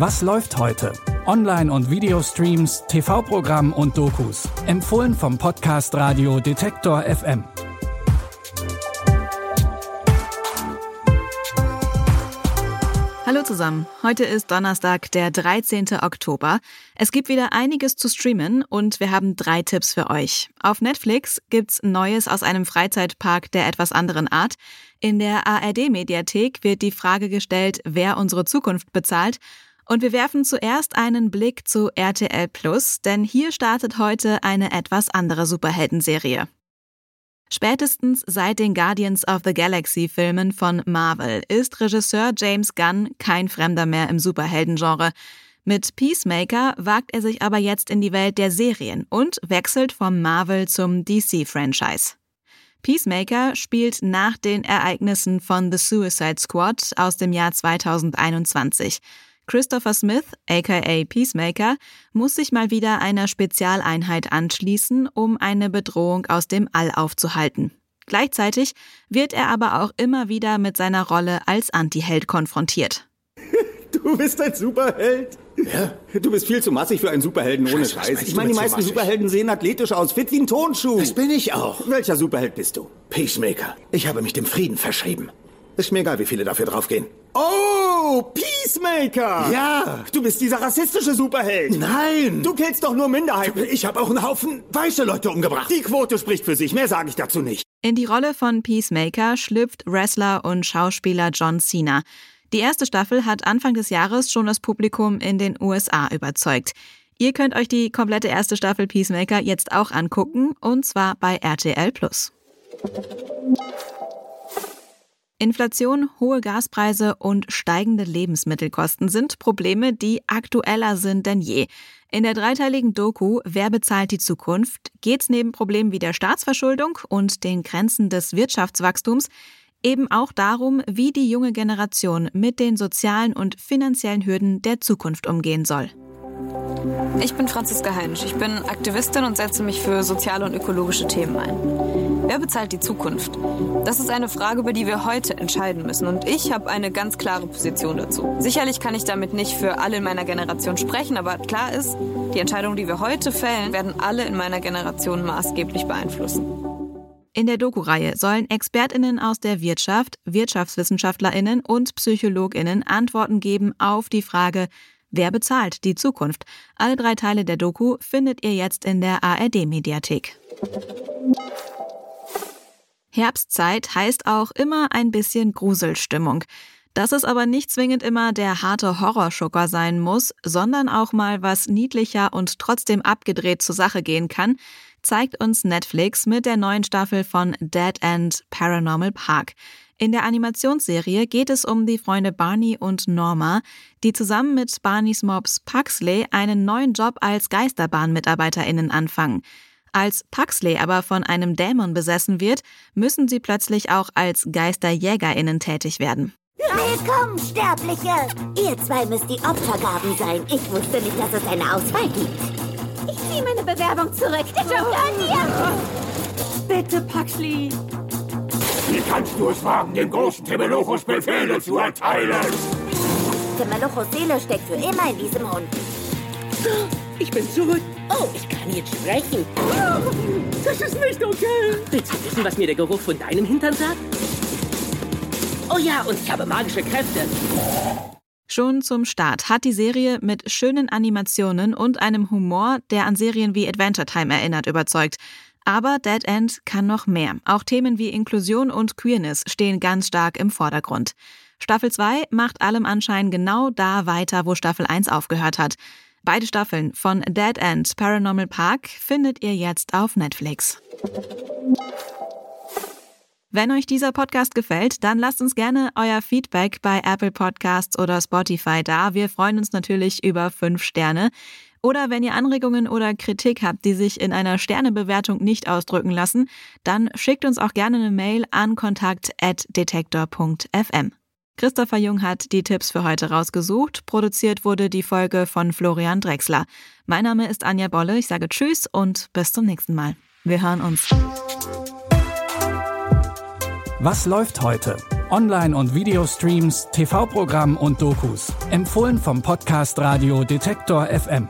Was läuft heute? Online- und Videostreams, TV-Programm und Dokus. Empfohlen vom Podcast Radio Detektor FM. Hallo zusammen. Heute ist Donnerstag, der 13. Oktober. Es gibt wieder einiges zu streamen und wir haben drei Tipps für euch. Auf Netflix gibt's Neues aus einem Freizeitpark der etwas anderen Art. In der ARD-Mediathek wird die Frage gestellt, wer unsere Zukunft bezahlt. Und wir werfen zuerst einen Blick zu RTL Plus, denn hier startet heute eine etwas andere Superheldenserie. Spätestens seit den Guardians of the Galaxy Filmen von Marvel ist Regisseur James Gunn kein Fremder mehr im Superheldengenre. Mit Peacemaker wagt er sich aber jetzt in die Welt der Serien und wechselt vom Marvel zum DC-Franchise. Peacemaker spielt nach den Ereignissen von The Suicide Squad aus dem Jahr 2021. Christopher Smith, aka Peacemaker, muss sich mal wieder einer Spezialeinheit anschließen, um eine Bedrohung aus dem All aufzuhalten. Gleichzeitig wird er aber auch immer wieder mit seiner Rolle als Antiheld konfrontiert. Du bist ein Superheld? Ja? Du bist viel zu massig für einen Superhelden ohne Scheiß. Ich meine, die meisten? Superhelden sehen athletisch aus, fit wie ein Tonschuh. Das bin ich auch. Welcher Superheld bist du? Peacemaker. Ich habe mich dem Frieden verschrieben. Ist mir egal, wie viele dafür draufgehen. Oh, Peacemaker! Ja. Du bist dieser rassistische Superheld. Nein! Du killst doch nur Minderheiten. Ich habe auch einen Haufen weiße Leute umgebracht. Die Quote spricht für sich, mehr sage ich dazu nicht. In die Rolle von Peacemaker schlüpft Wrestler und Schauspieler John Cena. Die erste Staffel hat Anfang des Jahres schon das Publikum in den USA überzeugt. Ihr könnt euch die komplette erste Staffel Peacemaker jetzt auch angucken, und zwar bei RTL Plus. Inflation, hohe Gaspreise und steigende Lebensmittelkosten sind Probleme, die aktueller sind denn je. In der dreiteiligen Doku Wer bezahlt die Zukunft geht's neben Problemen wie der Staatsverschuldung und den Grenzen des Wirtschaftswachstums eben auch darum, wie die junge Generation mit den sozialen und finanziellen Hürden der Zukunft umgehen soll. Ich bin Franziska Heinsch. Ich bin Aktivistin und setze mich für soziale und ökologische Themen ein. Wer bezahlt die Zukunft? Das ist eine Frage, über die wir heute entscheiden müssen. Und ich habe eine ganz klare Position dazu. Sicherlich kann ich damit nicht für alle in meiner Generation sprechen, aber klar ist, die Entscheidungen, die wir heute fällen, werden alle in meiner Generation maßgeblich beeinflussen. In der Doku-Reihe sollen ExpertInnen aus der Wirtschaft, WirtschaftswissenschaftlerInnen und PsychologInnen Antworten geben auf die Frage, wer bezahlt die Zukunft? Alle drei Teile der Doku findet ihr jetzt in der ARD-Mediathek. Herbstzeit heißt auch immer ein bisschen Gruselstimmung. Dass es aber nicht zwingend immer der harte Horrorschocker sein muss, sondern auch mal was niedlicher und trotzdem abgedreht zur Sache gehen kann, zeigt uns Netflix mit der neuen Staffel von Dead End Paranormal Park. In der Animationsserie geht es um die Freunde Barney und Norma, die zusammen mit Barneys Mobs Puxley einen neuen Job als Geisterbahn-MitarbeiterInnen anfangen. Als Puxley aber von einem Dämon besessen wird, müssen sie plötzlich auch als GeisterjägerInnen tätig werden. Willkommen, Sterbliche! Ihr zwei müsst die Opfergaben sein. Ich wusste nicht, dass es eine Auswahl gibt. Ich ziehe meine Bewerbung zurück. Der Job gehört dir! Bitte, Paxley. Wie kannst du es wagen, dem großen Temelochus Befehle zu erteilen? Temelochos Seele steckt für immer in diesem Hund. Ich bin zurück. Oh, ich kann jetzt sprechen. Das ist nicht okay. Willst du wissen, was mir der Geruch von deinem Hintern sagt? Oh ja, und ich habe magische Kräfte. Schon zum Start hat die Serie mit schönen Animationen und einem Humor, der an Serien wie Adventure Time erinnert, überzeugt. Aber Dead End kann noch mehr. Auch Themen wie Inklusion und Queerness stehen ganz stark im Vordergrund. Staffel 2 macht allem Anschein genau da weiter, wo Staffel 1 aufgehört hat. Beide Staffeln von Dead End Paranormal Park findet ihr jetzt auf Netflix. Wenn euch dieser Podcast gefällt, dann lasst uns gerne euer Feedback bei Apple Podcasts oder Spotify da. Wir freuen uns natürlich über fünf Sterne. Oder wenn ihr Anregungen oder Kritik habt, die sich in einer Sternebewertung nicht ausdrücken lassen, dann schickt uns auch gerne eine Mail an kontakt.detektor.fm. Christopher Jung hat die Tipps für heute rausgesucht. Produziert wurde die Folge von Florian Drexler. Mein Name ist Anja Bolle. Ich sage Tschüss und bis zum nächsten Mal. Wir hören uns. Was läuft heute? Online- und Videostreams, TV-Programm und Dokus. Empfohlen vom Podcast Radio Detektor FM.